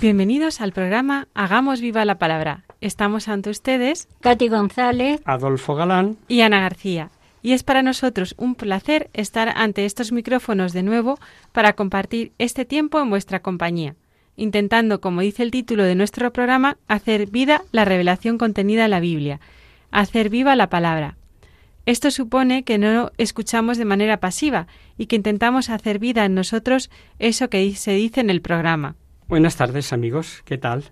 Bienvenidos al programa Hagamos viva la palabra. Estamos ante ustedes Katy González, Adolfo Galán. y Ana García. Y es para nosotros un placer estar ante estos micrófonos de nuevo para compartir este tiempo en vuestra compañía, intentando, como dice el título de nuestro programa, hacer vida la revelación contenida en la Biblia, hacer viva la palabra. Esto supone que no escuchamos de manera pasiva y que intentamos hacer vida en nosotros eso que se dice en el programa. Buenas tardes, amigos. ¿Qué tal?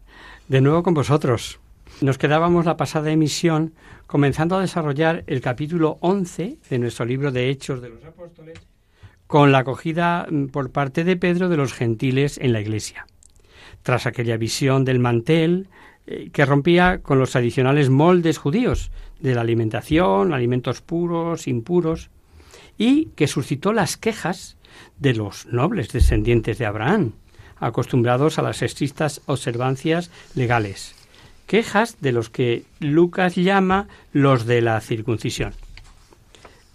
De nuevo con vosotros. Nos quedábamos la pasada emisión comenzando a desarrollar el capítulo 11 de nuestro libro de Hechos de los Apóstoles con la acogida mm, por parte de Pedro de los gentiles en la iglesia. Tras aquella visión del mantel eh, que rompía con los tradicionales moldes judíos de la alimentación, alimentos puros, impuros, y que suscitó las quejas de los nobles descendientes de Abraham, acostumbrados a las estrictas observancias legales. Quejas de los que Lucas llama los de la circuncisión.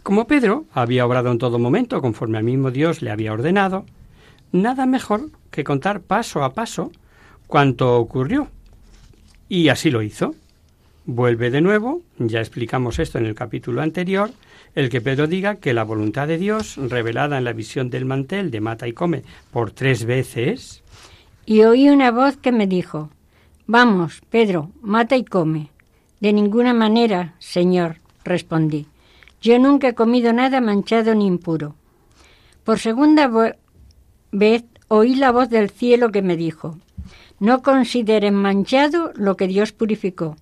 Como Pedro había obrado en todo momento conforme al mismo Dios le había ordenado, nada mejor que contar paso a paso cuanto ocurrió. Y así lo hizo. Vuelve de nuevo, ya explicamos esto en el capítulo anterior, el que Pedro diga que la voluntad de Dios, revelada en la visión del mantel de mata y come por tres veces, y oí una voz que me dijo, Vamos, Pedro, mata y come. De ninguna manera, Señor, respondí. Yo nunca he comido nada manchado ni impuro. Por segunda vez oí la voz del cielo que me dijo, No consideren manchado lo que Dios purificó.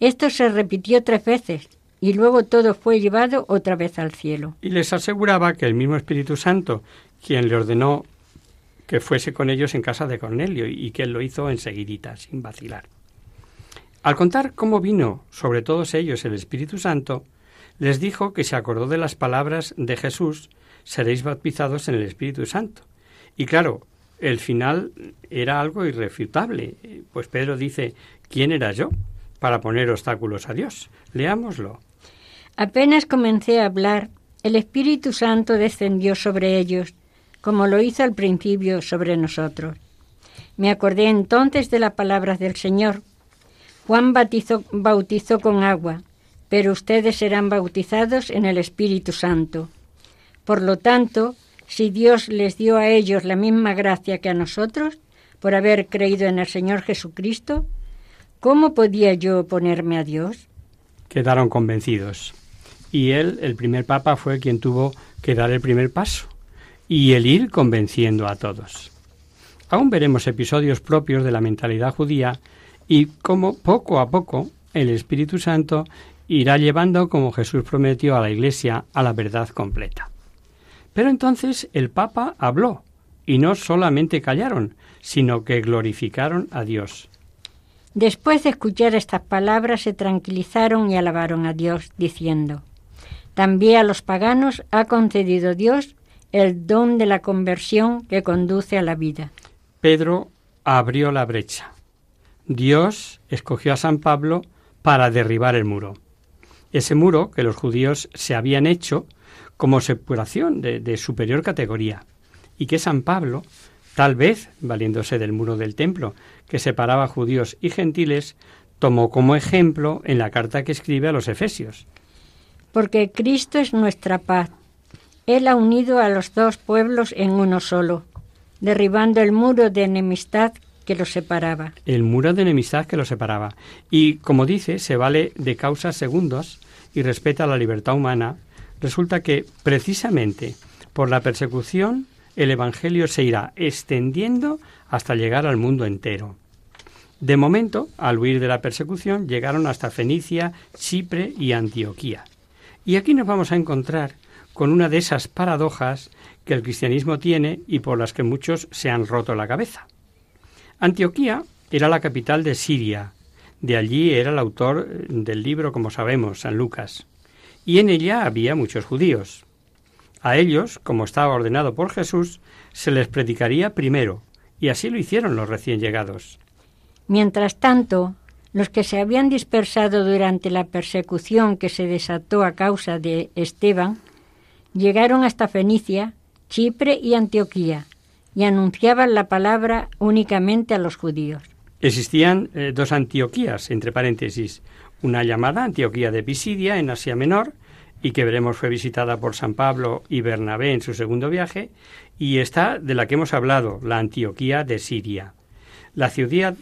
Esto se repitió tres veces y luego todo fue llevado otra vez al cielo. y les aseguraba que el mismo Espíritu Santo, quien le ordenó que fuese con ellos en casa de Cornelio y que él lo hizo enseguidita, sin vacilar. Al contar cómo vino sobre todos ellos el Espíritu Santo, les dijo que se acordó de las palabras de Jesús, seréis bautizados en el Espíritu Santo. Y claro, el final era algo irrefutable, pues Pedro dice, ¿quién era yo para poner obstáculos a Dios? Leámoslo. Apenas comencé a hablar, el Espíritu Santo descendió sobre ellos, como lo hizo al principio sobre nosotros. Me acordé entonces de las palabras del Señor. Juan bautizó, bautizó con agua, pero ustedes serán bautizados en el Espíritu Santo. Por lo tanto, si Dios les dio a ellos la misma gracia que a nosotros, por haber creído en el Señor Jesucristo, ¿cómo podía yo oponerme a Dios? quedaron convencidos. Y él, el primer papa, fue quien tuvo que dar el primer paso y el ir convenciendo a todos. Aún veremos episodios propios de la mentalidad judía y cómo poco a poco el Espíritu Santo irá llevando, como Jesús prometió a la Iglesia, a la verdad completa. Pero entonces el Papa habló, y no solamente callaron, sino que glorificaron a Dios. Después de escuchar estas palabras se tranquilizaron y alabaron a Dios, diciendo, También a los paganos ha concedido Dios el don de la conversión que conduce a la vida. Pedro abrió la brecha. Dios escogió a San Pablo para derribar el muro. Ese muro que los judíos se habían hecho como separación de, de superior categoría y que San Pablo, tal vez valiéndose del muro del templo que separaba judíos y gentiles, tomó como ejemplo en la carta que escribe a los Efesios. Porque Cristo es nuestra paz. Él ha unido a los dos pueblos en uno solo, derribando el muro de enemistad que los separaba. El muro de enemistad que los separaba. Y, como dice, se vale de causas segundos y respeta la libertad humana. Resulta que, precisamente, por la persecución, el Evangelio se irá extendiendo hasta llegar al mundo entero. De momento, al huir de la persecución, llegaron hasta Fenicia, Chipre y Antioquía. Y aquí nos vamos a encontrar con una de esas paradojas que el cristianismo tiene y por las que muchos se han roto la cabeza. Antioquía era la capital de Siria. De allí era el autor del libro, como sabemos, San Lucas. Y en ella había muchos judíos. A ellos, como estaba ordenado por Jesús, se les predicaría primero, y así lo hicieron los recién llegados. Mientras tanto, los que se habían dispersado durante la persecución que se desató a causa de Esteban, llegaron hasta Fenicia, Chipre y Antioquía, y anunciaban la palabra únicamente a los judíos. Existían eh, dos Antioquías, entre paréntesis, una llamada Antioquía de Pisidia en Asia Menor, y que veremos fue visitada por San Pablo y Bernabé en su segundo viaje, y esta de la que hemos hablado, la Antioquía de Siria. La ciudad,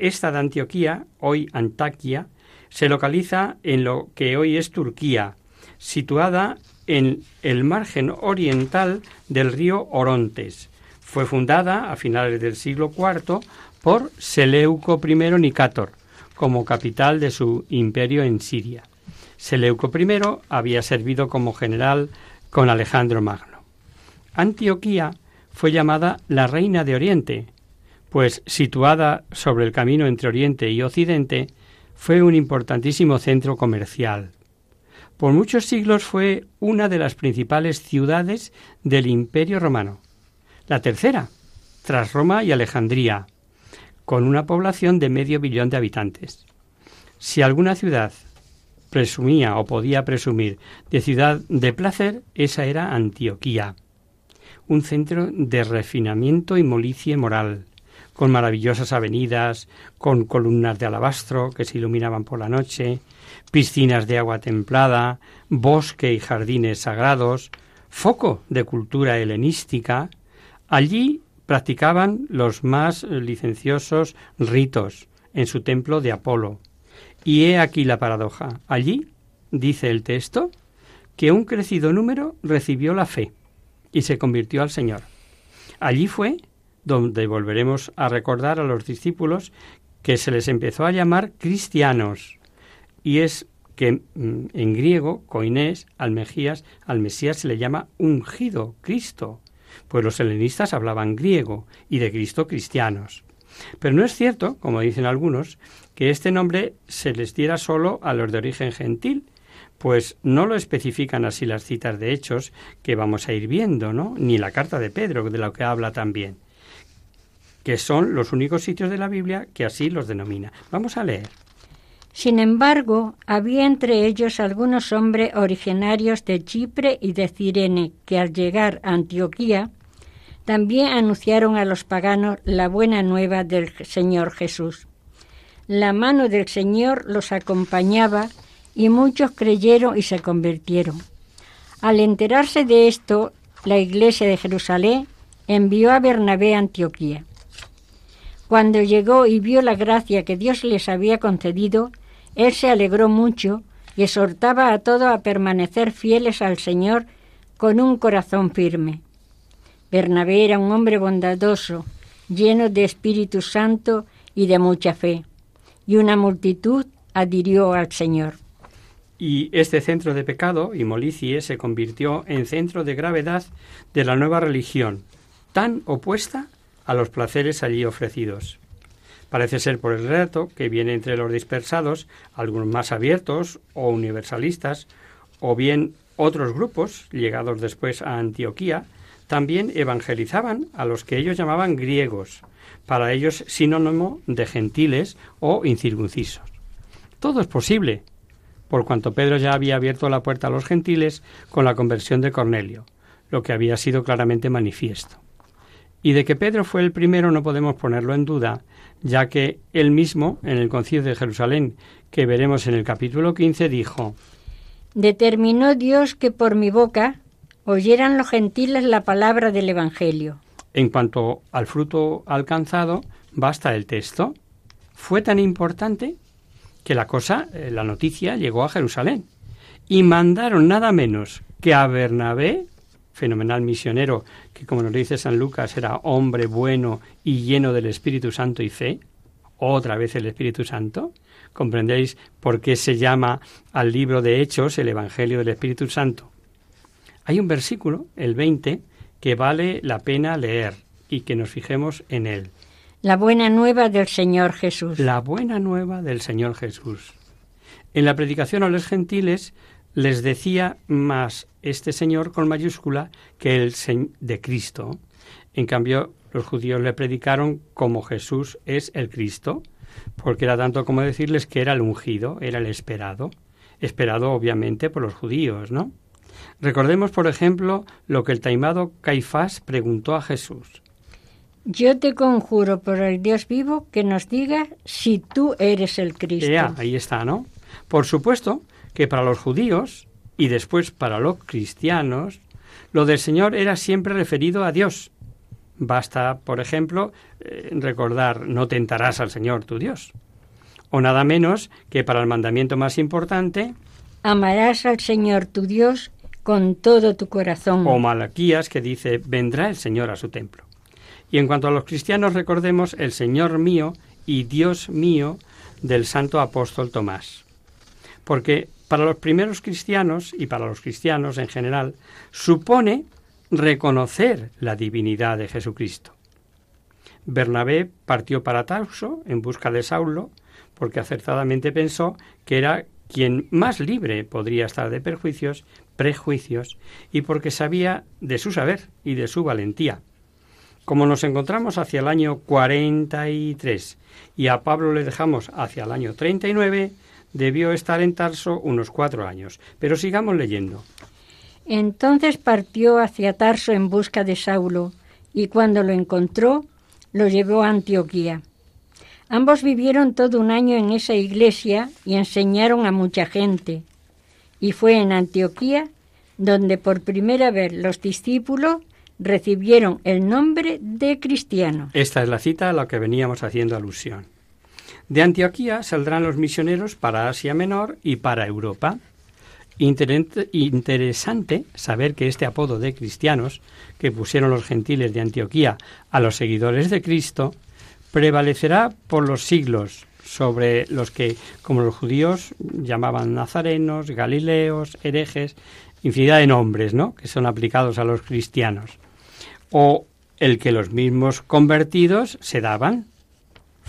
esta de Antioquía, hoy Antaquia, se localiza en lo que hoy es Turquía, situada en el margen oriental del río Orontes. Fue fundada a finales del siglo IV por Seleuco I Nicátor, como capital de su imperio en Siria. Seleuco I había servido como general con Alejandro Magno. Antioquía fue llamada la Reina de Oriente, pues situada sobre el camino entre Oriente y Occidente, fue un importantísimo centro comercial. Por muchos siglos fue una de las principales ciudades del Imperio romano, la tercera, tras Roma y Alejandría, con una población de medio billón de habitantes. Si alguna ciudad presumía o podía presumir de ciudad de placer, esa era Antioquía, un centro de refinamiento y molicie moral, con maravillosas avenidas, con columnas de alabastro que se iluminaban por la noche, piscinas de agua templada, bosque y jardines sagrados, foco de cultura helenística. Allí practicaban los más licenciosos ritos en su templo de Apolo. Y he aquí la paradoja. Allí, dice el texto, que un crecido número recibió la fe y se convirtió al Señor. Allí fue donde volveremos a recordar a los discípulos que se les empezó a llamar cristianos. Y es que mm, en griego, coinés, al Mejías, al Mesías se le llama ungido, Cristo. Pues los helenistas hablaban griego y de Cristo cristianos. Pero no es cierto, como dicen algunos, que este nombre se les diera solo a los de origen gentil, pues no lo especifican así las citas de hechos que vamos a ir viendo, ¿no? Ni la carta de Pedro, de lo que habla también que son los únicos sitios de la Biblia que así los denomina. Vamos a leer. Sin embargo, había entre ellos algunos hombres originarios de Chipre y de Cirene que al llegar a Antioquía también anunciaron a los paganos la buena nueva del Señor Jesús. La mano del Señor los acompañaba y muchos creyeron y se convirtieron. Al enterarse de esto, la iglesia de Jerusalén envió a Bernabé a Antioquía. Cuando llegó y vio la gracia que Dios les había concedido, él se alegró mucho y exhortaba a todos a permanecer fieles al Señor con un corazón firme. Bernabé era un hombre bondadoso, lleno de Espíritu Santo y de mucha fe, y una multitud adhirió al Señor. Y este centro de pecado y molicie se convirtió en centro de gravedad de la nueva religión, tan opuesta a los placeres allí ofrecidos. Parece ser por el relato que viene entre los dispersados algunos más abiertos o universalistas, o bien otros grupos, llegados después a Antioquía, también evangelizaban a los que ellos llamaban griegos, para ellos sinónimo de gentiles o incircuncisos. Todo es posible, por cuanto Pedro ya había abierto la puerta a los gentiles con la conversión de Cornelio, lo que había sido claramente manifiesto. Y de que Pedro fue el primero no podemos ponerlo en duda, ya que él mismo, en el concilio de Jerusalén, que veremos en el capítulo 15, dijo, Determinó Dios que por mi boca oyeran los gentiles la palabra del Evangelio. En cuanto al fruto alcanzado, basta el texto. Fue tan importante que la cosa, eh, la noticia llegó a Jerusalén y mandaron nada menos que a Bernabé, fenomenal misionero, que como nos dice San Lucas era hombre bueno y lleno del Espíritu Santo y fe, otra vez el Espíritu Santo, comprendéis por qué se llama al libro de Hechos el Evangelio del Espíritu Santo. Hay un versículo, el 20, que vale la pena leer y que nos fijemos en él. La buena nueva del Señor Jesús. La buena nueva del Señor Jesús. En la predicación a los gentiles les decía más este Señor con mayúscula que el de Cristo. En cambio, los judíos le predicaron como Jesús es el Cristo, porque era tanto como decirles que era el ungido, era el esperado, esperado obviamente por los judíos, ¿no? Recordemos, por ejemplo, lo que el taimado Caifás preguntó a Jesús. Yo te conjuro por el Dios vivo que nos diga si tú eres el Cristo. ahí está, ¿no? Por supuesto que para los judíos y después para los cristianos, lo del Señor era siempre referido a Dios. Basta, por ejemplo, eh, recordar no tentarás al Señor tu Dios. O nada menos que para el mandamiento más importante, amarás al Señor tu Dios con todo tu corazón. O Malaquías que dice, vendrá el Señor a su templo. Y en cuanto a los cristianos, recordemos el Señor mío y Dios mío del santo apóstol Tomás. Porque para los primeros cristianos y para los cristianos en general, supone reconocer la divinidad de Jesucristo. Bernabé partió para Tarso en busca de Saulo, porque acertadamente pensó que era quien más libre podría estar de perjuicios, prejuicios, y porque sabía de su saber y de su valentía. Como nos encontramos hacia el año 43 y a Pablo le dejamos hacia el año 39, debió estar en Tarso unos cuatro años. Pero sigamos leyendo. Entonces partió hacia Tarso en busca de Saulo, y cuando lo encontró, lo llevó a Antioquía. Ambos vivieron todo un año en esa iglesia y enseñaron a mucha gente. Y fue en Antioquía donde por primera vez los discípulos recibieron el nombre de cristiano. Esta es la cita a la que veníamos haciendo alusión. De Antioquía saldrán los misioneros para Asia Menor y para Europa. Interesante saber que este apodo de cristianos que pusieron los gentiles de Antioquía a los seguidores de Cristo prevalecerá por los siglos sobre los que, como los judíos, llamaban nazarenos, galileos, herejes, infinidad de nombres, ¿no? que son aplicados a los cristianos. O el que los mismos convertidos se daban,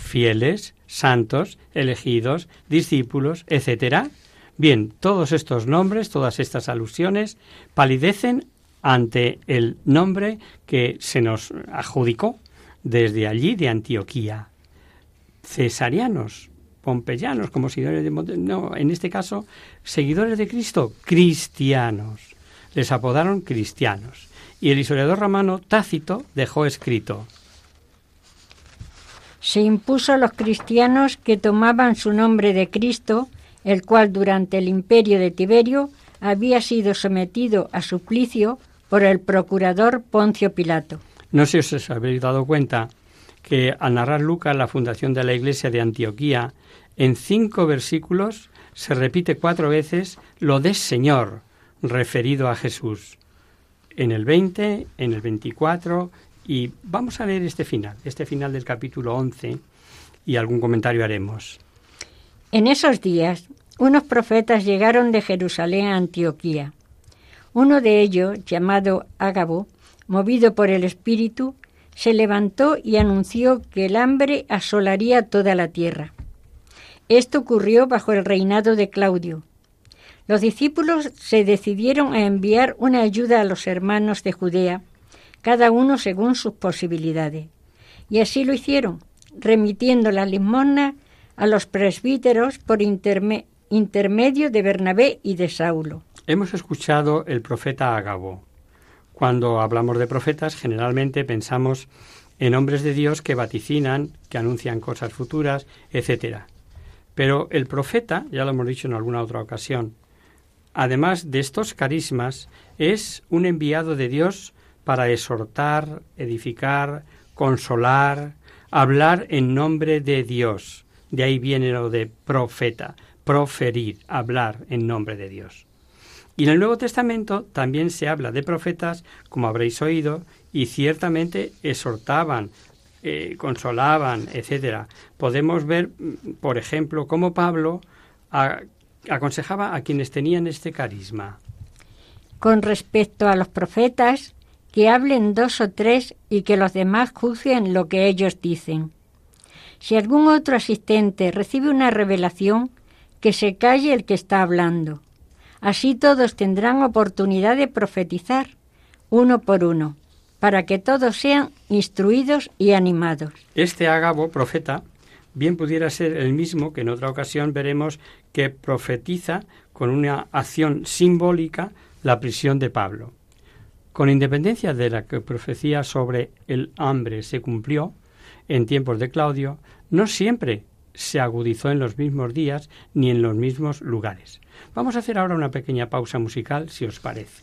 fieles, santos, elegidos, discípulos, etcétera. Bien, todos estos nombres, todas estas alusiones palidecen ante el nombre que se nos adjudicó desde allí de Antioquía. Cesarianos, pompeyanos, como seguidores de no, en este caso, seguidores de Cristo, cristianos. Les apodaron cristianos. Y el historiador romano Tácito dejó escrito se impuso a los cristianos que tomaban su nombre de Cristo, el cual durante el imperio de Tiberio había sido sometido a suplicio por el procurador Poncio Pilato. No sé si os habéis dado cuenta que al narrar Lucas la fundación de la iglesia de Antioquía, en cinco versículos se repite cuatro veces lo de Señor referido a Jesús. En el 20, en el 24 y vamos a leer este final, este final del capítulo 11, y algún comentario haremos. En esos días, unos profetas llegaron de Jerusalén a Antioquía. Uno de ellos, llamado Ágabo, movido por el Espíritu, se levantó y anunció que el hambre asolaría toda la tierra. Esto ocurrió bajo el reinado de Claudio. Los discípulos se decidieron a enviar una ayuda a los hermanos de Judea cada uno según sus posibilidades. Y así lo hicieron, remitiendo la limosna a los presbíteros por intermedio de Bernabé y de Saulo. Hemos escuchado el profeta Agabo. Cuando hablamos de profetas, generalmente pensamos en hombres de Dios que vaticinan, que anuncian cosas futuras, etc. Pero el profeta, ya lo hemos dicho en alguna otra ocasión, además de estos carismas, es un enviado de Dios para exhortar, edificar, consolar, hablar en nombre de Dios. De ahí viene lo de profeta, proferir, hablar en nombre de Dios. Y en el Nuevo Testamento también se habla de profetas, como habréis oído, y ciertamente exhortaban, eh, consolaban, etcétera. Podemos ver, mm, por ejemplo, cómo Pablo aconsejaba a quienes tenían este carisma. Con respecto a los profetas, que hablen dos o tres y que los demás juzguen lo que ellos dicen. Si algún otro asistente recibe una revelación, que se calle el que está hablando. Así todos tendrán oportunidad de profetizar, uno por uno, para que todos sean instruidos y animados. Este Ágabo, profeta, bien pudiera ser el mismo que en otra ocasión veremos que profetiza con una acción simbólica la prisión de Pablo. Con independencia de la que profecía sobre el hambre se cumplió en tiempos de Claudio, no siempre se agudizó en los mismos días ni en los mismos lugares. Vamos a hacer ahora una pequeña pausa musical, si os parece.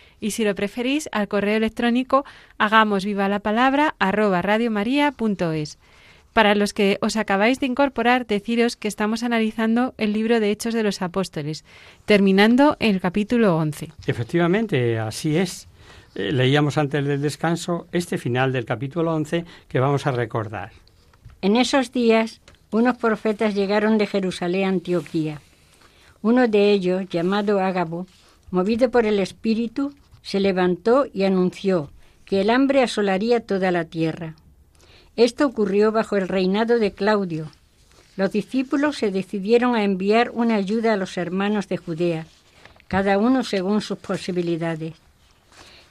y si lo preferís al correo electrónico hagamos viva la palabra arroba radiomaria.es. Para los que os acabáis de incorporar, deciros que estamos analizando el libro de Hechos de los Apóstoles, terminando el capítulo 11. Efectivamente, así es. Eh, leíamos antes del descanso este final del capítulo 11 que vamos a recordar. En esos días, unos profetas llegaron de Jerusalén a Antioquía. Uno de ellos, llamado Ágabo, movido por el Espíritu, se levantó y anunció que el hambre asolaría toda la tierra. Esto ocurrió bajo el reinado de Claudio. Los discípulos se decidieron a enviar una ayuda a los hermanos de Judea, cada uno según sus posibilidades.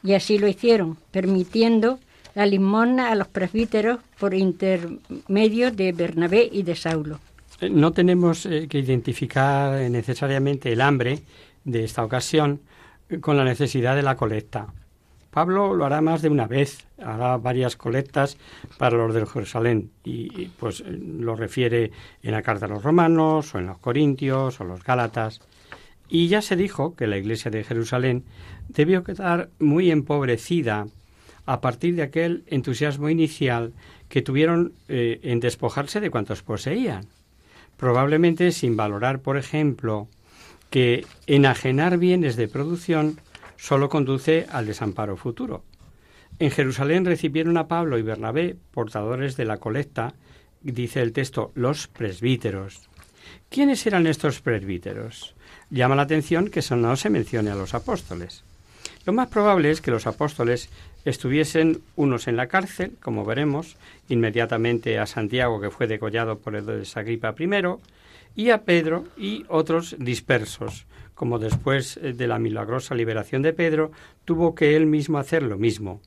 Y así lo hicieron, permitiendo la limosna a los presbíteros por intermedio de Bernabé y de Saulo. Eh, no tenemos eh, que identificar necesariamente el hambre de esta ocasión, con la necesidad de la colecta. Pablo lo hará más de una vez, hará varias colectas para los de Jerusalén y pues lo refiere en la carta a los romanos o en los corintios o los gálatas. Y ya se dijo que la iglesia de Jerusalén debió quedar muy empobrecida a partir de aquel entusiasmo inicial que tuvieron eh, en despojarse de cuantos poseían, probablemente sin valorar, por ejemplo, que enajenar bienes de producción solo conduce al desamparo futuro. En Jerusalén recibieron a Pablo y Bernabé, portadores de la colecta, dice el texto, los presbíteros. ¿Quiénes eran estos presbíteros? Llama la atención que no se mencione a los apóstoles. Lo más probable es que los apóstoles estuviesen unos en la cárcel, como veremos, inmediatamente a Santiago, que fue degollado por el de Sagripa I, y a Pedro y otros dispersos, como después eh, de la milagrosa liberación de Pedro, tuvo que él mismo hacer lo mismo.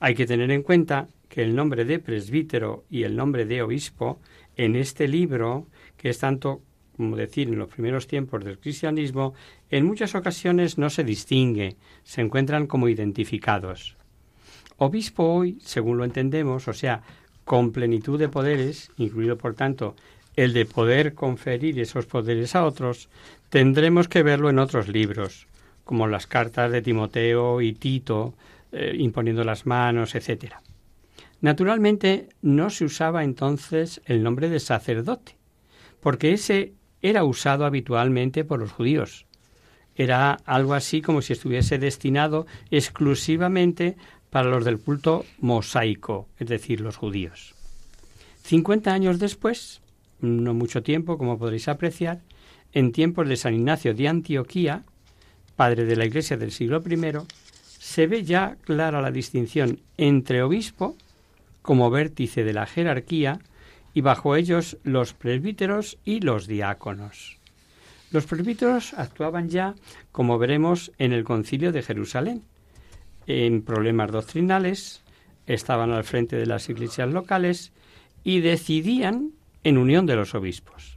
Hay que tener en cuenta que el nombre de presbítero y el nombre de obispo en este libro, que es tanto como decir en los primeros tiempos del cristianismo, en muchas ocasiones no se distingue, se encuentran como identificados. Obispo hoy, según lo entendemos, o sea, con plenitud de poderes, incluido por tanto el de poder conferir esos poderes a otros, tendremos que verlo en otros libros, como las cartas de Timoteo y Tito, eh, imponiendo las manos, etc. Naturalmente, no se usaba entonces el nombre de sacerdote, porque ese era usado habitualmente por los judíos. Era algo así como si estuviese destinado exclusivamente para los del culto mosaico, es decir, los judíos. Cincuenta años después, no mucho tiempo, como podréis apreciar, en tiempos de San Ignacio de Antioquía, padre de la Iglesia del siglo I, se ve ya clara la distinción entre obispo, como vértice de la jerarquía, y bajo ellos los presbíteros y los diáconos. Los presbíteros actuaban ya, como veremos, en el concilio de Jerusalén, en problemas doctrinales, estaban al frente de las iglesias locales y decidían en unión de los obispos.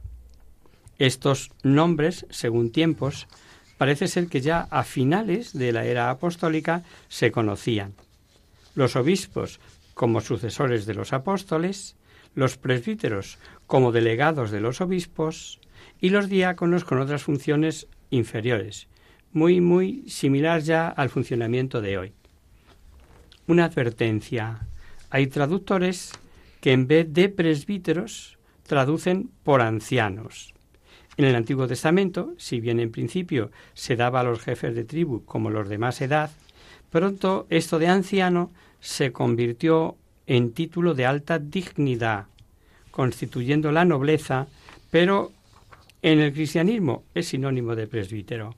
Estos nombres, según tiempos, parece ser que ya a finales de la era apostólica se conocían. Los obispos como sucesores de los apóstoles, los presbíteros como delegados de los obispos y los diáconos con otras funciones inferiores, muy, muy similar ya al funcionamiento de hoy. Una advertencia. Hay traductores que en vez de presbíteros traducen por ancianos. En el Antiguo Testamento, si bien en principio se daba a los jefes de tribu como los de más edad, pronto esto de anciano se convirtió en título de alta dignidad, constituyendo la nobleza, pero en el cristianismo es sinónimo de presbítero.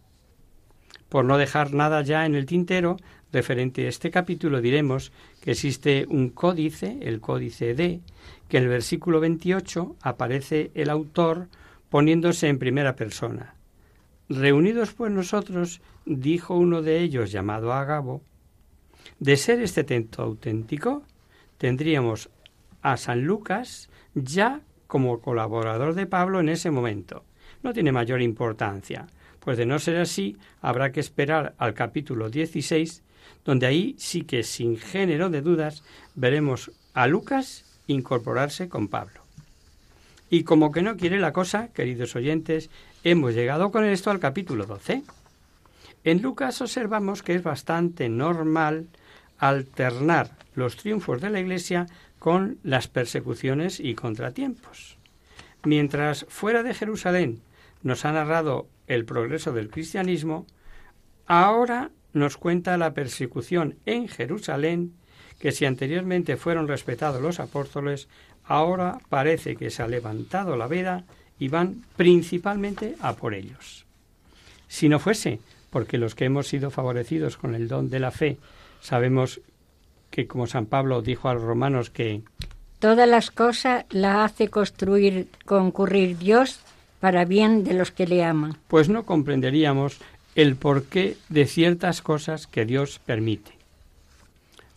Por no dejar nada ya en el tintero, referente a este capítulo diremos que existe un códice, el códice D, que en el versículo 28 aparece el autor poniéndose en primera persona. Reunidos pues nosotros, dijo uno de ellos llamado Agabo, de ser este texto auténtico, tendríamos a San Lucas ya como colaborador de Pablo en ese momento. No tiene mayor importancia, pues de no ser así, habrá que esperar al capítulo 16, donde ahí sí que sin género de dudas veremos a Lucas incorporarse con Pablo. Y como que no quiere la cosa, queridos oyentes, hemos llegado con esto al capítulo 12. En Lucas observamos que es bastante normal alternar los triunfos de la Iglesia con las persecuciones y contratiempos. Mientras fuera de Jerusalén nos ha narrado el progreso del cristianismo, ahora nos cuenta la persecución en Jerusalén, que si anteriormente fueron respetados los apóstoles, ahora parece que se ha levantado la veda y van principalmente a por ellos. Si no fuese porque los que hemos sido favorecidos con el don de la fe sabemos que, como San Pablo dijo a los romanos, que todas las cosas las hace construir, concurrir Dios para bien de los que le aman. Pues no comprenderíamos el porqué de ciertas cosas que Dios permite.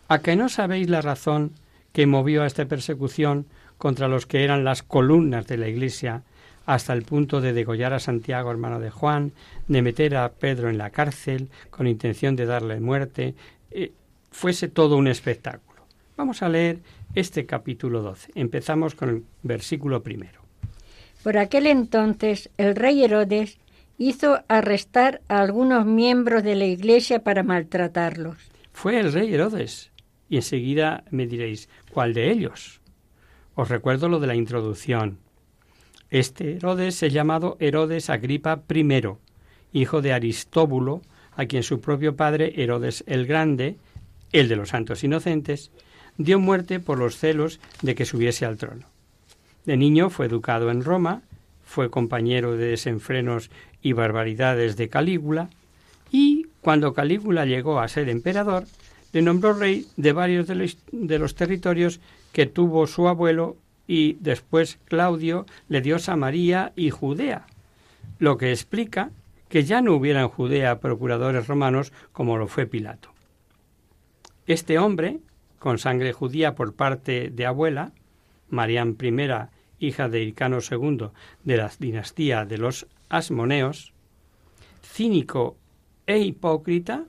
¿A que no sabéis la razón que movió a esta persecución contra los que eran las columnas de la Iglesia hasta el punto de degollar a Santiago, hermano de Juan, de meter a Pedro en la cárcel con intención de darle muerte, eh, fuese todo un espectáculo. Vamos a leer este capítulo 12. Empezamos con el versículo primero. Por aquel entonces el rey Herodes hizo arrestar a algunos miembros de la iglesia para maltratarlos. Fue el rey Herodes. Y enseguida me diréis, ¿cuál de ellos? Os recuerdo lo de la introducción. Este Herodes es llamado Herodes Agripa I, hijo de Aristóbulo, a quien su propio padre Herodes el Grande, el de los santos inocentes, dio muerte por los celos de que subiese al trono. De niño fue educado en Roma, fue compañero de desenfrenos y barbaridades de Calígula, y cuando Calígula llegó a ser emperador, le nombró rey de varios de los, territorios que tuvo su abuelo y después Claudio le dio Samaria y Judea, lo que explica que ya no hubiera en Judea procuradores romanos como lo fue Pilato. Este hombre, con sangre judía por parte de abuela, Marián I, hija de Hircano II de la dinastía de los Asmoneos, cínico e hipócrita,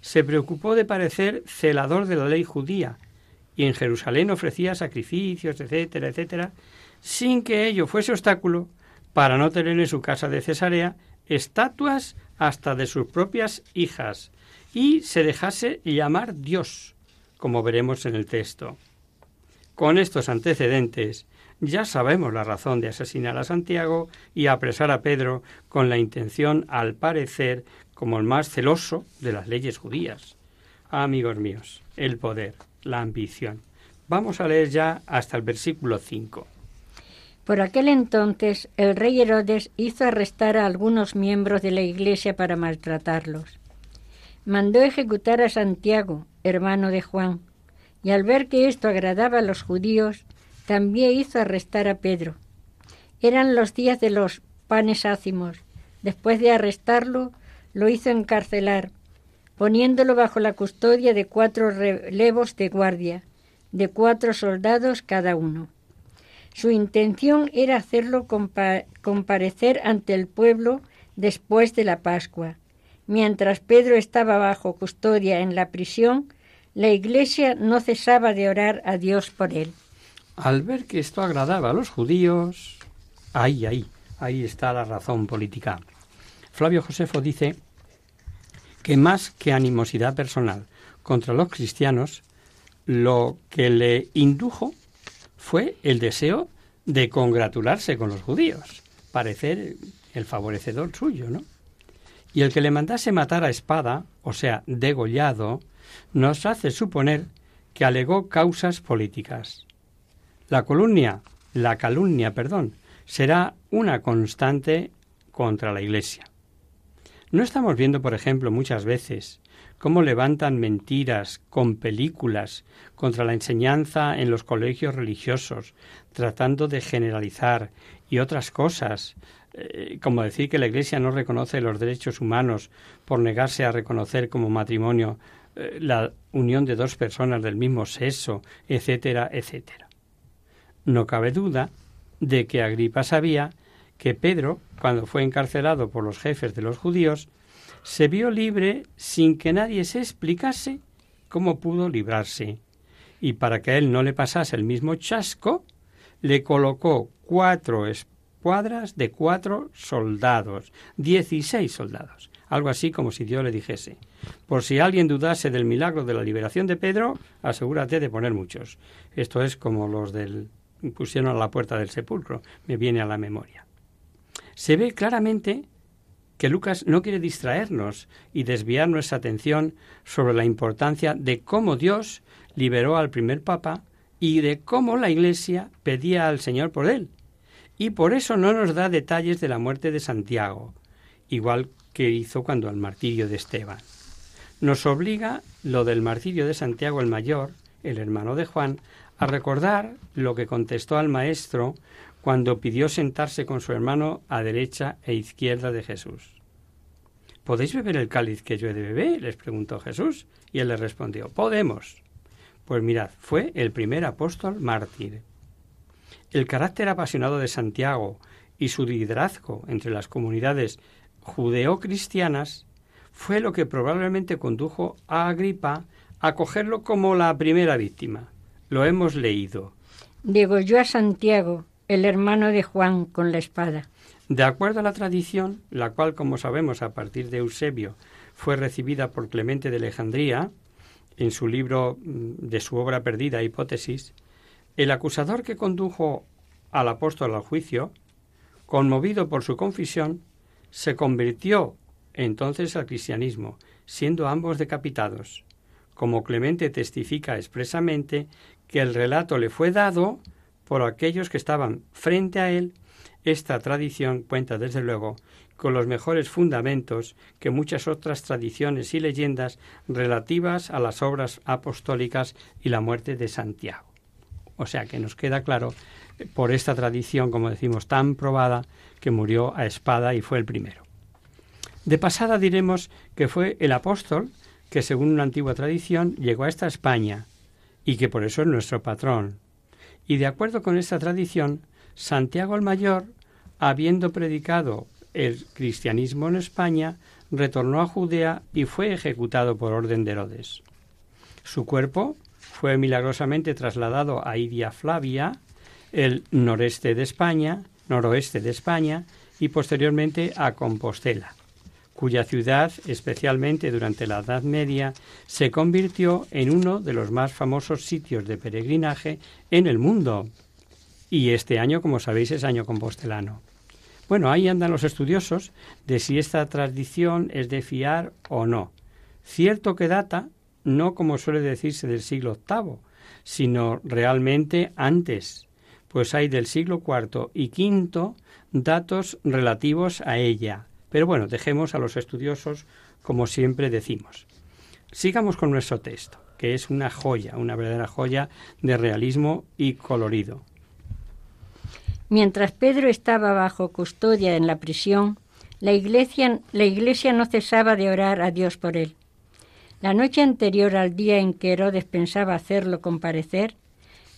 se preocupó de parecer celador de la ley judía y en Jerusalén ofrecía sacrificios, etcétera, etcétera, sin que ello fuese obstáculo para no tener en su casa de Cesarea estatuas hasta de sus propias hijas y se dejase llamar Dios, como veremos en el texto. Con estos antecedentes ya sabemos la razón de asesinar a Santiago y apresar a Pedro con la intención, al parecer, como el más celoso de las leyes judías. Amigos míos, el poder, la ambición. Vamos a leer ya hasta el versículo 5. Por aquel entonces el rey Herodes hizo arrestar a algunos miembros de la iglesia para maltratarlos. Mandó ejecutar a Santiago, hermano de Juan, y al ver que esto agradaba a los judíos, también hizo arrestar a Pedro. Eran los días de los panes ácimos. Después de arrestarlo, lo hizo encarcelar poniéndolo bajo la custodia de cuatro relevos de guardia, de cuatro soldados cada uno. Su intención era hacerlo comparecer ante el pueblo después de la Pascua. Mientras Pedro estaba bajo custodia en la prisión, la iglesia no cesaba de orar a Dios por él. Al ver que esto agradaba a los judíos, ahí, ahí, ahí está la razón política. Flavio Josefo dice que más que animosidad personal contra los cristianos, lo que le indujo fue el deseo de congratularse con los judíos, parecer el favorecedor suyo, ¿no? Y el que le mandase matar a espada, o sea, degollado, nos hace suponer que alegó causas políticas. La calumnia, la calumnia, perdón, será una constante contra la Iglesia. No estamos viendo, por ejemplo, muchas veces cómo levantan mentiras con películas contra la enseñanza en los colegios religiosos, tratando de generalizar y otras cosas, eh, como decir que la Iglesia no reconoce los derechos humanos por negarse a reconocer como matrimonio eh, la unión de dos personas del mismo sexo, etcétera, etcétera. No cabe duda de que Agripa sabía que Pedro, cuando fue encarcelado por los jefes de los judíos, se vio libre sin que nadie se explicase cómo pudo librarse. Y para que a él no le pasase el mismo chasco, le colocó cuatro escuadras de cuatro soldados, dieciséis soldados, algo así como si Dios le dijese, por si alguien dudase del milagro de la liberación de Pedro, asegúrate de poner muchos. Esto es como los del pusieron a la puerta del sepulcro, me viene a la memoria. Se ve claramente que Lucas no quiere distraernos y desviar nuestra atención sobre la importancia de cómo Dios liberó al primer papa y de cómo la Iglesia pedía al Señor por él. Y por eso no nos da detalles de la muerte de Santiago, igual que hizo cuando el martirio de Esteban. Nos obliga lo del martirio de Santiago el Mayor, el hermano de Juan, a recordar lo que contestó al Maestro cuando pidió sentarse con su hermano a derecha e izquierda de Jesús. ¿Podéis beber el cáliz que yo he de beber? les preguntó Jesús, y él le respondió, Podemos. Pues mirad, fue el primer apóstol mártir. El carácter apasionado de Santiago y su liderazgo entre las comunidades judeocristianas fue lo que probablemente condujo a Agripa a cogerlo como la primera víctima. Lo hemos leído. Degolló a Santiago, el hermano de Juan, con la espada. De acuerdo a la tradición, la cual, como sabemos, a partir de Eusebio, fue recibida por Clemente de Alejandría, en su libro mm, de su obra perdida, Hipótesis, el acusador que condujo al apóstol al juicio, conmovido por su confesión, se convirtió entonces al cristianismo, siendo ambos decapitados. Como Clemente testifica expresamente que el relato le fue dado por aquellos que estaban frente a él, esta tradición cuenta desde luego con los mejores fundamentos que muchas otras tradiciones y leyendas relativas a las obras apostólicas y la muerte de Santiago. O sea que nos queda claro eh, por esta tradición, como decimos, tan probada, que murió a espada y fue el primero. De pasada diremos que fue el apóstol que, según una antigua tradición, llegó a esta España y que por eso es nuestro patrón. Y de acuerdo con esta tradición, Santiago el Mayor, habiendo predicado el cristianismo en España, retornó a Judea y fue ejecutado por orden de Herodes. Su cuerpo fue milagrosamente trasladado a Idia Flavia, el noreste de España, noroeste de España, y posteriormente a Compostela, cuya ciudad, especialmente durante la Edad Media, se convirtió en uno de los más famosos sitios de peregrinaje en el mundo. Y este año, como sabéis, es año compostelano. Bueno, ahí andan los estudiosos de si esta tradición es de fiar o no. Cierto que data, no como suele decirse del siglo VIII, sino realmente antes, pues hay del siglo IV y V datos relativos a ella. Pero bueno, dejemos a los estudiosos como siempre decimos. Sigamos con nuestro texto, que es una joya, una verdadera joya de realismo y colorido. Mientras Pedro estaba bajo custodia en la prisión, la iglesia, no cesaba de orar a Dios por él. La noche anterior al día en que Herodes pensaba hacerlo comparecer,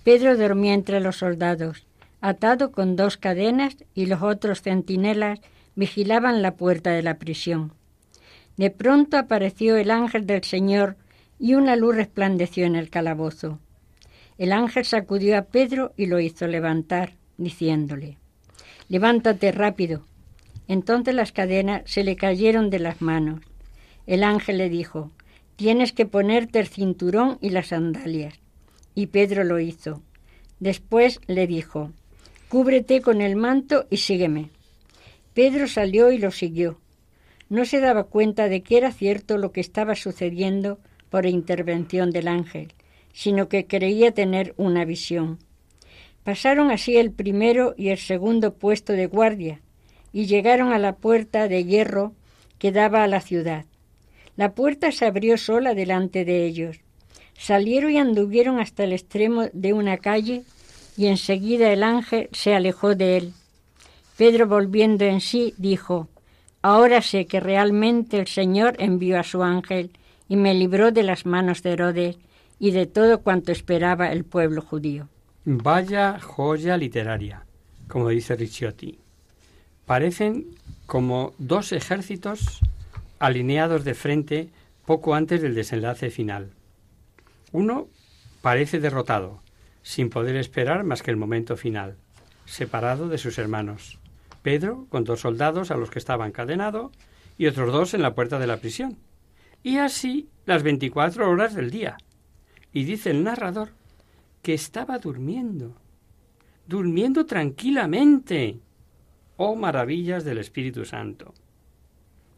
Pedro dormía entre los soldados, atado con dos cadenas y los otros centinelas vigilaban la puerta de la prisión. De pronto apareció el ángel del Señor y una luz resplandeció en el calabozo. El ángel sacudió a Pedro y lo hizo levantar diciéndole, levántate rápido. Entonces las cadenas se le cayeron de las manos. El ángel le dijo, tienes que ponerte el cinturón y las sandalias. Y Pedro lo hizo. Después le dijo, cúbrete con el manto y sígueme. Pedro salió y lo siguió. No se daba cuenta de que era cierto lo que estaba sucediendo por intervención del ángel, sino que creía tener una visión. Pasaron así el primero y el segundo puesto de guardia y llegaron a la puerta de hierro que daba a la ciudad. La puerta se abrió sola delante de ellos. Salieron y anduvieron hasta el extremo de una calle y enseguida el ángel se alejó de él. Pedro volviendo en sí dijo, Ahora sé que realmente el Señor envió a su ángel y me libró de las manos de Herodes y de todo cuanto esperaba el pueblo judío. Vaya joya literaria, como dice Ricciotti. Parecen como dos ejércitos alineados de frente poco antes del desenlace final. Uno parece derrotado, sin poder esperar más que el momento final, separado de sus hermanos. Pedro con dos soldados a los que estaba encadenado y otros dos en la puerta de la prisión. Y así las veinticuatro horas del día. Y dice el narrador que estaba durmiendo, durmiendo tranquilamente. Oh maravillas del Espíritu Santo.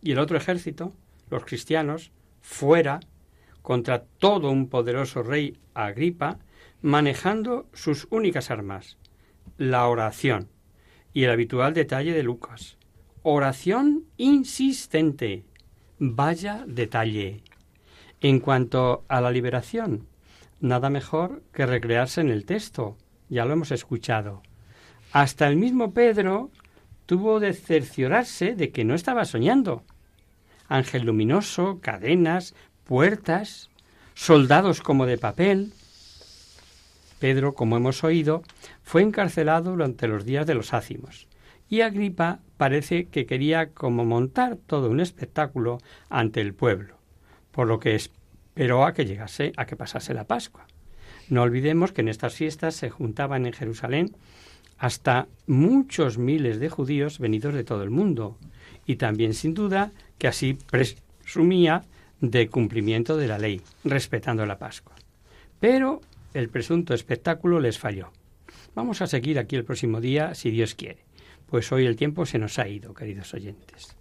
Y el otro ejército, los cristianos, fuera, contra todo un poderoso rey Agripa, manejando sus únicas armas, la oración y el habitual detalle de Lucas. Oración insistente. Vaya detalle. En cuanto a la liberación, nada mejor que recrearse en el texto. Ya lo hemos escuchado. Hasta el mismo Pedro tuvo de cerciorarse de que no estaba soñando. Ángel luminoso, cadenas, puertas, soldados como de papel. Pedro, como hemos oído, fue encarcelado durante los días de los ácimos, y Agripa parece que quería como montar todo un espectáculo ante el pueblo, por lo que esperó a que llegase a que pasase la Pascua. No olvidemos que en estas fiestas se juntaban en Jerusalén hasta muchos miles de judíos venidos de todo el mundo, y también sin duda que así presumía de cumplimiento de la ley, respetando la Pascua. Pero el presunto espectáculo les falló. Vamos a seguir aquí el próximo día, si Dios quiere, pues hoy el tiempo se nos ha ido, queridos oyentes.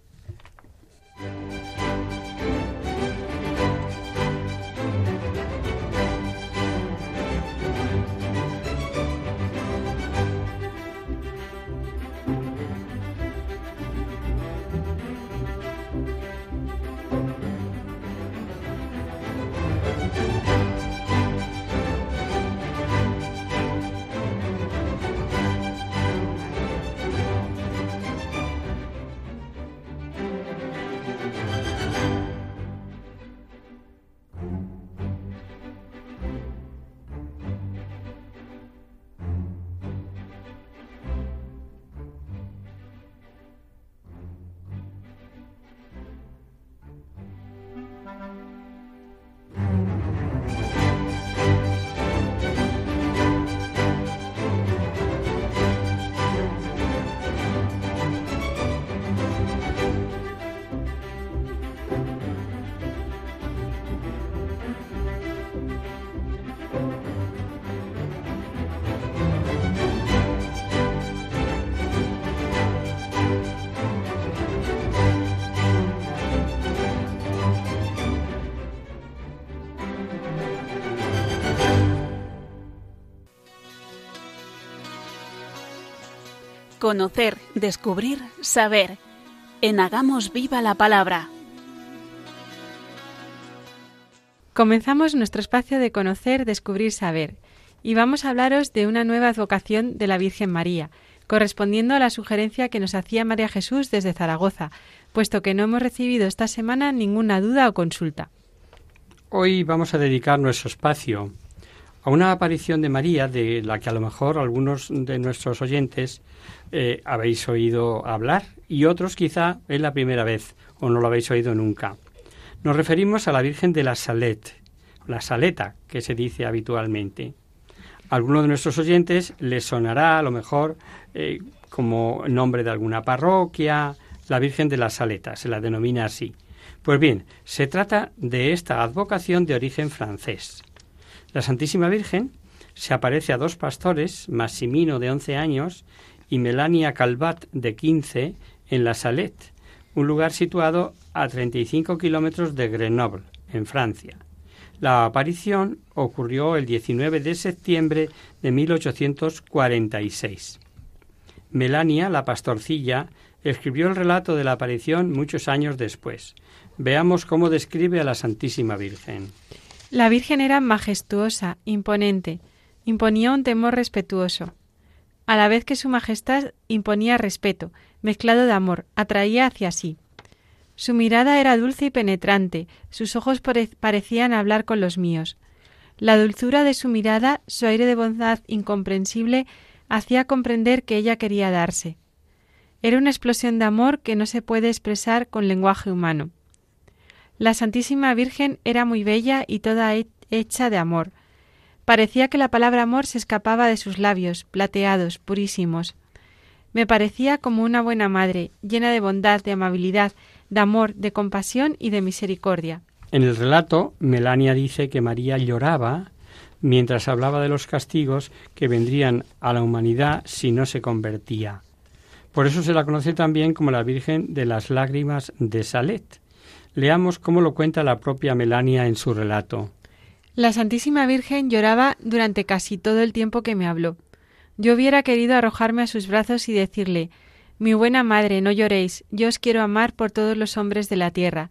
Conocer, descubrir, saber. En Hagamos Viva la Palabra. Comenzamos nuestro espacio de conocer, descubrir, saber. Y vamos a hablaros de una nueva advocación de la Virgen María, correspondiendo a la sugerencia que nos hacía María Jesús desde Zaragoza, puesto que no hemos recibido esta semana ninguna duda o consulta. Hoy vamos a dedicar nuestro espacio a una aparición de María de la que a lo mejor algunos de nuestros oyentes eh, habéis oído hablar y otros quizá es la primera vez o no lo habéis oído nunca. Nos referimos a la Virgen de la Salette, la Saleta, que se dice habitualmente. A alguno de nuestros oyentes les sonará a lo mejor eh, como nombre de alguna parroquia, la Virgen de la Saleta, se la denomina así. Pues bien, se trata de esta advocación de origen francés. La Santísima Virgen se aparece a dos pastores, Massimino de 11 años y Melania Calvat de 15, en La Salette, un lugar situado a 35 kilómetros de Grenoble, en Francia. La aparición ocurrió el 19 de septiembre de 1846. Melania, la pastorcilla, escribió el relato de la aparición muchos años después. Veamos cómo describe a la Santísima Virgen. La Virgen era majestuosa, imponente, imponía un temor respetuoso, a la vez que su majestad imponía respeto, mezclado de amor, atraía hacia sí. Su mirada era dulce y penetrante, sus ojos parecían hablar con los míos. La dulzura de su mirada, su aire de bondad incomprensible, hacía comprender que ella quería darse. Era una explosión de amor que no se puede expresar con lenguaje humano. La Santísima Virgen era muy bella y toda hecha de amor. Parecía que la palabra amor se escapaba de sus labios, plateados, purísimos. Me parecía como una buena madre, llena de bondad, de amabilidad, de amor, de compasión y de misericordia. En el relato, Melania dice que María lloraba mientras hablaba de los castigos que vendrían a la humanidad si no se convertía. Por eso se la conoce también como la Virgen de las Lágrimas de Salet. Leamos cómo lo cuenta la propia Melania en su relato. La Santísima Virgen lloraba durante casi todo el tiempo que me habló. Yo hubiera querido arrojarme a sus brazos y decirle Mi buena madre, no lloréis, yo os quiero amar por todos los hombres de la tierra.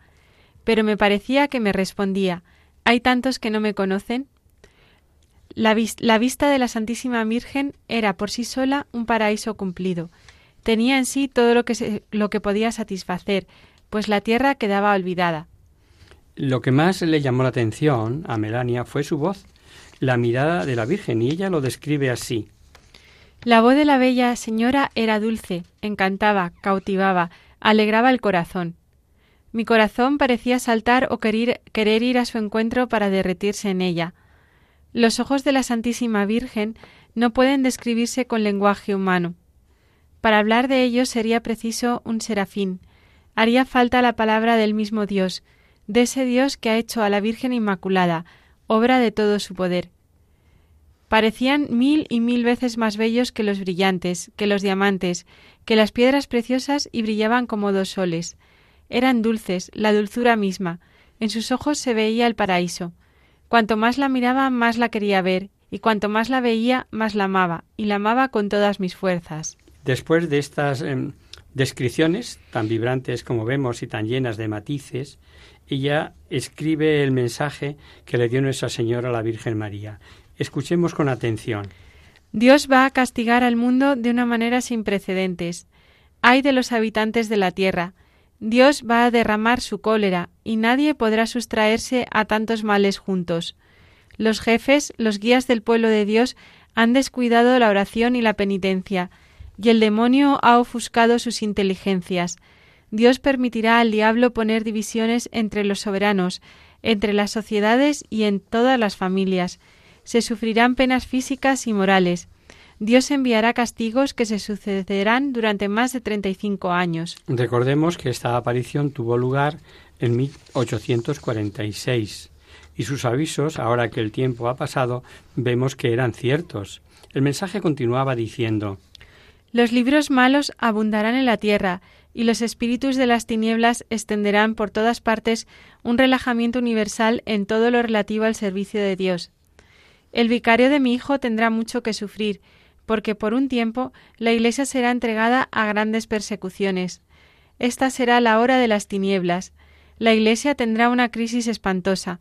Pero me parecía que me respondía ¿Hay tantos que no me conocen? La, vista de la Santísima Virgen era por sí sola un paraíso cumplido. Tenía en sí todo lo que podía satisfacer, pues la tierra quedaba olvidada. Lo que más le llamó la atención a Melania fue su voz, la mirada de la Virgen, y ella lo describe así. La voz de la bella señora era dulce, encantaba, cautivaba, alegraba el corazón. Mi corazón parecía saltar o querer, querer ir a su encuentro para derretirse en ella. Los ojos de la Santísima Virgen no pueden describirse con lenguaje humano. Para hablar de ellos sería preciso un serafín. Haría falta la palabra del mismo Dios, de ese Dios que ha hecho a la Virgen Inmaculada, obra de todo su poder. Parecían mil y mil veces más bellos que los brillantes, que los diamantes, que las piedras preciosas y brillaban como dos soles. Eran dulces, la dulzura misma. En sus ojos se veía el paraíso. Cuanto más la miraba, más la quería ver, y cuanto más la veía, más la amaba, y la amaba con todas mis fuerzas. Después de estas em, descripciones, tan vibrantes como vemos y tan llenas de matices, ella escribe el mensaje que le dio Nuestra Señora a la Virgen María. Escuchemos con atención. Dios va a castigar al mundo de una manera sin precedentes. Ay de los habitantes de la tierra. Dios va a derramar su cólera, y nadie podrá sustraerse a tantos males juntos. Los jefes, los guías del pueblo de Dios, han descuidado la oración y la penitencia, y el demonio ha ofuscado sus inteligencias. Dios permitirá al diablo poner divisiones entre los soberanos, entre las sociedades y en todas las familias. Se sufrirán penas físicas y morales. Dios enviará castigos que se sucederán durante más de 35 años. Recordemos que esta aparición tuvo lugar en 1846 y sus avisos, ahora que el tiempo ha pasado, vemos que eran ciertos. El mensaje continuaba diciendo Los libros malos abundarán en la tierra y los espíritus de las tinieblas extenderán por todas partes un relajamiento universal en todo lo relativo al servicio de Dios. El vicario de mi hijo tendrá mucho que sufrir, porque por un tiempo la Iglesia será entregada a grandes persecuciones. Esta será la hora de las tinieblas. La Iglesia tendrá una crisis espantosa.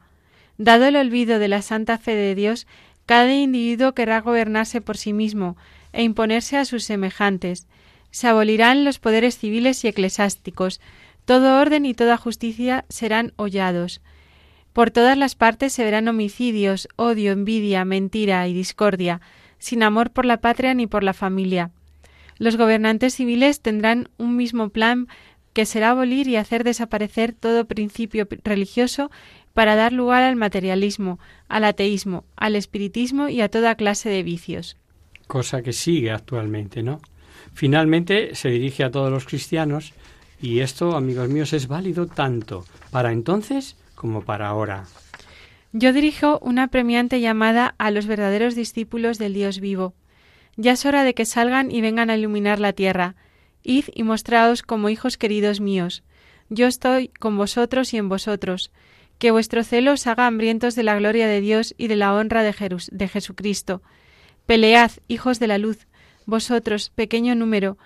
Dado el olvido de la santa fe de Dios, cada individuo querrá gobernarse por sí mismo e imponerse a sus semejantes, se abolirán los poderes civiles y eclesiásticos, todo orden y toda justicia serán hollados. Por todas las partes se verán homicidios, odio, envidia, mentira y discordia, sin amor por la patria ni por la familia. Los gobernantes civiles tendrán un mismo plan que será abolir y hacer desaparecer todo principio religioso para dar lugar al materialismo, al ateísmo, al espiritismo y a toda clase de vicios. Cosa que sigue actualmente, ¿no? Finalmente se dirige a todos los cristianos y esto, amigos míos, es válido tanto para entonces como para ahora. Yo dirijo una premiante llamada a los verdaderos discípulos del Dios vivo. Ya es hora de que salgan y vengan a iluminar la tierra. Id y mostraos como hijos queridos míos. Yo estoy con vosotros y en vosotros. Que vuestro celo os haga hambrientos de la gloria de Dios y de la honra de, de Jesucristo. Pelead, hijos de la luz, vosotros, pequeño número,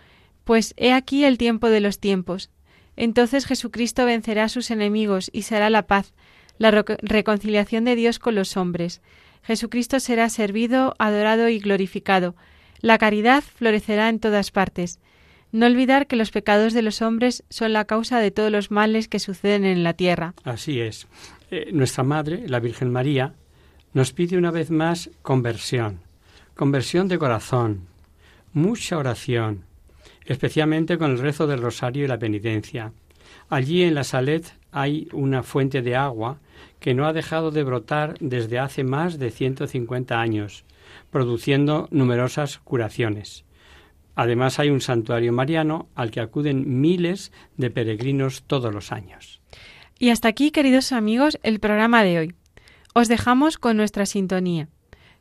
pues he aquí el tiempo de los tiempos. Entonces Jesucristo vencerá a sus enemigos y será la paz, la reconciliación de Dios con los hombres. Jesucristo será servido, adorado y glorificado. La caridad florecerá en todas partes. No olvidar que los pecados de los hombres son la causa de todos los males que suceden en la tierra. Así es. Eh, nuestra Madre, la Virgen María, nos pide una vez más conversión, conversión de corazón, mucha oración, especialmente con el rezo del rosario y la penitencia. Allí en la Salet hay una fuente de agua que no ha dejado de brotar desde hace más de 150 años, produciendo numerosas curaciones. Además hay un santuario mariano al que acuden miles de peregrinos todos los años. Y hasta aquí, queridos amigos, el programa de hoy. Os dejamos con nuestra sintonía.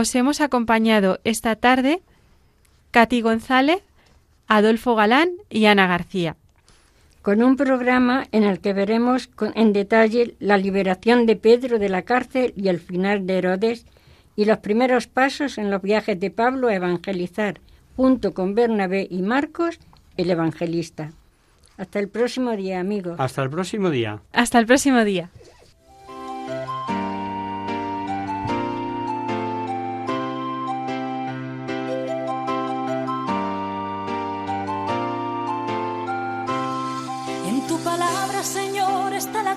Os hemos acompañado esta tarde Katy González, Adolfo Galán y Ana García. Con un programa en el que veremos en detalle la liberación de Pedro de la cárcel y el final de Herodes y los primeros pasos en los viajes de Pablo a evangelizar, junto con Bernabé y Marcos, el evangelista. Hasta el próximo día, amigos. Hasta el próximo día. Hasta el próximo día.